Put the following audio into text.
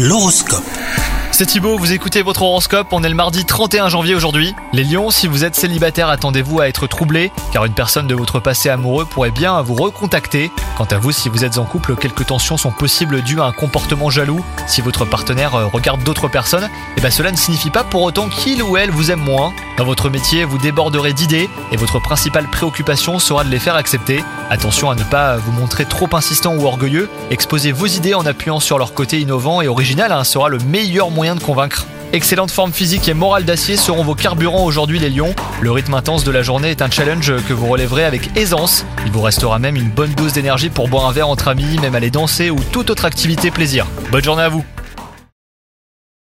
L'horoscope. C'est Thibaut, vous écoutez votre horoscope, on est le mardi 31 janvier aujourd'hui. Les lions, si vous êtes célibataire, attendez-vous à être troublé, car une personne de votre passé amoureux pourrait bien vous recontacter. Quant à vous, si vous êtes en couple, quelques tensions sont possibles dues à un comportement jaloux. Si votre partenaire euh, regarde d'autres personnes, eh ben cela ne signifie pas pour autant qu'il ou elle vous aime moins. Dans votre métier, vous déborderez d'idées, et votre principale préoccupation sera de les faire accepter. Attention à ne pas vous montrer trop insistant ou orgueilleux, exposez vos idées en appuyant sur leur côté innovant et original hein, sera le meilleur moyen de convaincre. Excellente forme physique et morale d'acier seront vos carburants aujourd'hui les lions. Le rythme intense de la journée est un challenge que vous relèverez avec aisance. Il vous restera même une bonne dose d'énergie pour boire un verre entre amis, même aller danser ou toute autre activité plaisir. Bonne journée à vous